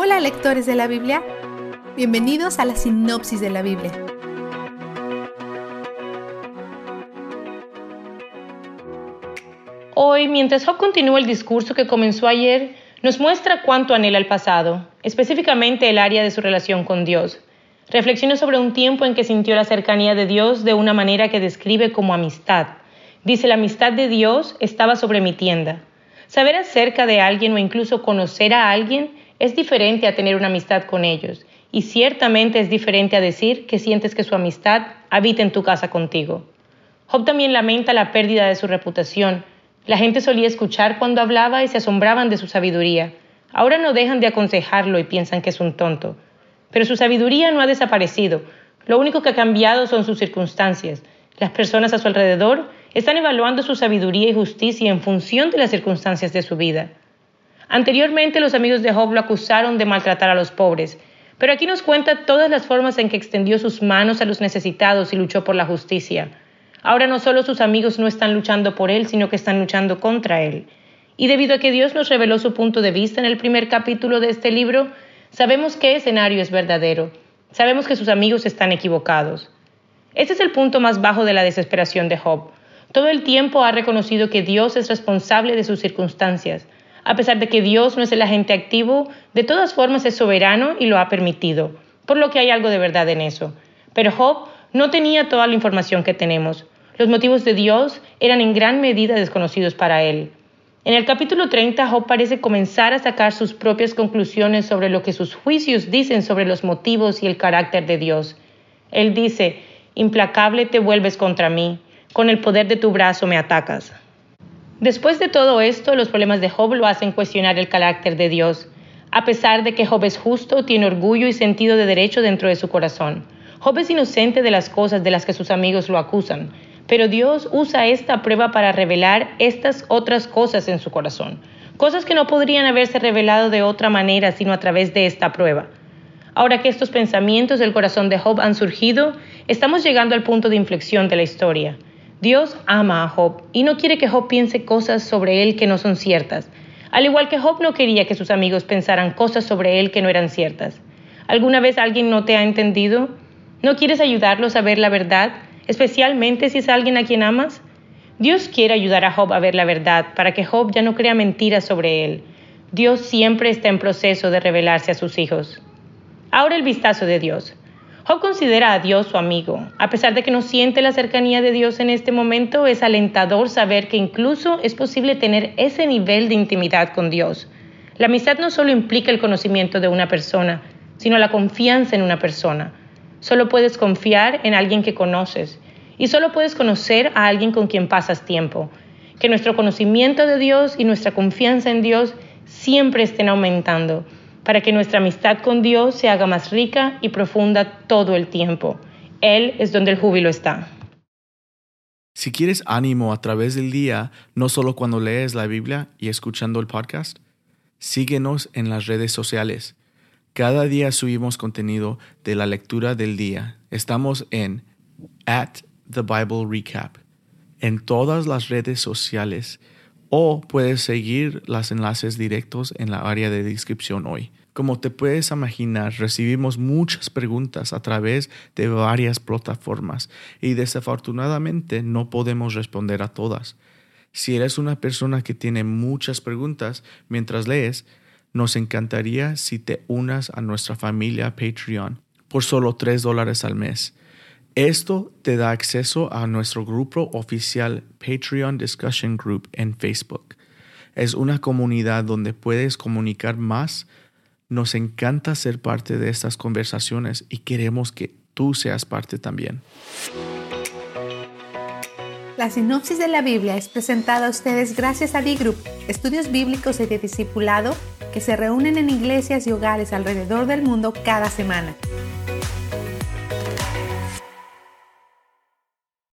Hola lectores de la Biblia, bienvenidos a la sinopsis de la Biblia. Hoy, mientras Job continúa el discurso que comenzó ayer, nos muestra cuánto anhela el pasado, específicamente el área de su relación con Dios. Reflexiona sobre un tiempo en que sintió la cercanía de Dios de una manera que describe como amistad. Dice, la amistad de Dios estaba sobre mi tienda. Saber acerca de alguien o incluso conocer a alguien es diferente a tener una amistad con ellos y ciertamente es diferente a decir que sientes que su amistad habita en tu casa contigo. Job también lamenta la pérdida de su reputación. La gente solía escuchar cuando hablaba y se asombraban de su sabiduría. Ahora no dejan de aconsejarlo y piensan que es un tonto. Pero su sabiduría no ha desaparecido. Lo único que ha cambiado son sus circunstancias. Las personas a su alrededor están evaluando su sabiduría y justicia en función de las circunstancias de su vida. Anteriormente los amigos de Job lo acusaron de maltratar a los pobres, pero aquí nos cuenta todas las formas en que extendió sus manos a los necesitados y luchó por la justicia. Ahora no solo sus amigos no están luchando por él, sino que están luchando contra él. Y debido a que Dios nos reveló su punto de vista en el primer capítulo de este libro, sabemos qué escenario es verdadero. Sabemos que sus amigos están equivocados. Este es el punto más bajo de la desesperación de Job. Todo el tiempo ha reconocido que Dios es responsable de sus circunstancias, a pesar de que Dios no es el agente activo, de todas formas es soberano y lo ha permitido, por lo que hay algo de verdad en eso. Pero Job no tenía toda la información que tenemos. Los motivos de Dios eran en gran medida desconocidos para él. En el capítulo 30, Job parece comenzar a sacar sus propias conclusiones sobre lo que sus juicios dicen sobre los motivos y el carácter de Dios. Él dice, implacable te vuelves contra mí, con el poder de tu brazo me atacas. Después de todo esto, los problemas de Job lo hacen cuestionar el carácter de Dios. A pesar de que Job es justo, tiene orgullo y sentido de derecho dentro de su corazón. Job es inocente de las cosas de las que sus amigos lo acusan, pero Dios usa esta prueba para revelar estas otras cosas en su corazón, cosas que no podrían haberse revelado de otra manera sino a través de esta prueba. Ahora que estos pensamientos del corazón de Job han surgido, estamos llegando al punto de inflexión de la historia. Dios ama a Job y no quiere que Job piense cosas sobre él que no son ciertas, al igual que Job no quería que sus amigos pensaran cosas sobre él que no eran ciertas. ¿Alguna vez alguien no te ha entendido? ¿No quieres ayudarlos a ver la verdad, especialmente si es alguien a quien amas? Dios quiere ayudar a Job a ver la verdad para que Job ya no crea mentiras sobre él. Dios siempre está en proceso de revelarse a sus hijos. Ahora el vistazo de Dios. Job considera a Dios su amigo. A pesar de que no siente la cercanía de Dios en este momento, es alentador saber que incluso es posible tener ese nivel de intimidad con Dios. La amistad no solo implica el conocimiento de una persona, sino la confianza en una persona. Solo puedes confiar en alguien que conoces y solo puedes conocer a alguien con quien pasas tiempo. Que nuestro conocimiento de Dios y nuestra confianza en Dios siempre estén aumentando para que nuestra amistad con Dios se haga más rica y profunda todo el tiempo. Él es donde el júbilo está. Si quieres ánimo a través del día, no solo cuando lees la Biblia y escuchando el podcast, síguenos en las redes sociales. Cada día subimos contenido de la lectura del día. Estamos en at the Bible Recap en todas las redes sociales o puedes seguir los enlaces directos en la área de descripción hoy. Como te puedes imaginar, recibimos muchas preguntas a través de varias plataformas y desafortunadamente no podemos responder a todas. Si eres una persona que tiene muchas preguntas mientras lees, nos encantaría si te unas a nuestra familia Patreon por solo 3 dólares al mes. Esto te da acceso a nuestro grupo oficial Patreon Discussion Group en Facebook. Es una comunidad donde puedes comunicar más nos encanta ser parte de estas conversaciones y queremos que tú seas parte también. La sinopsis de la Biblia es presentada a ustedes gracias a B-Group, estudios bíblicos y de discipulado que se reúnen en iglesias y hogares alrededor del mundo cada semana.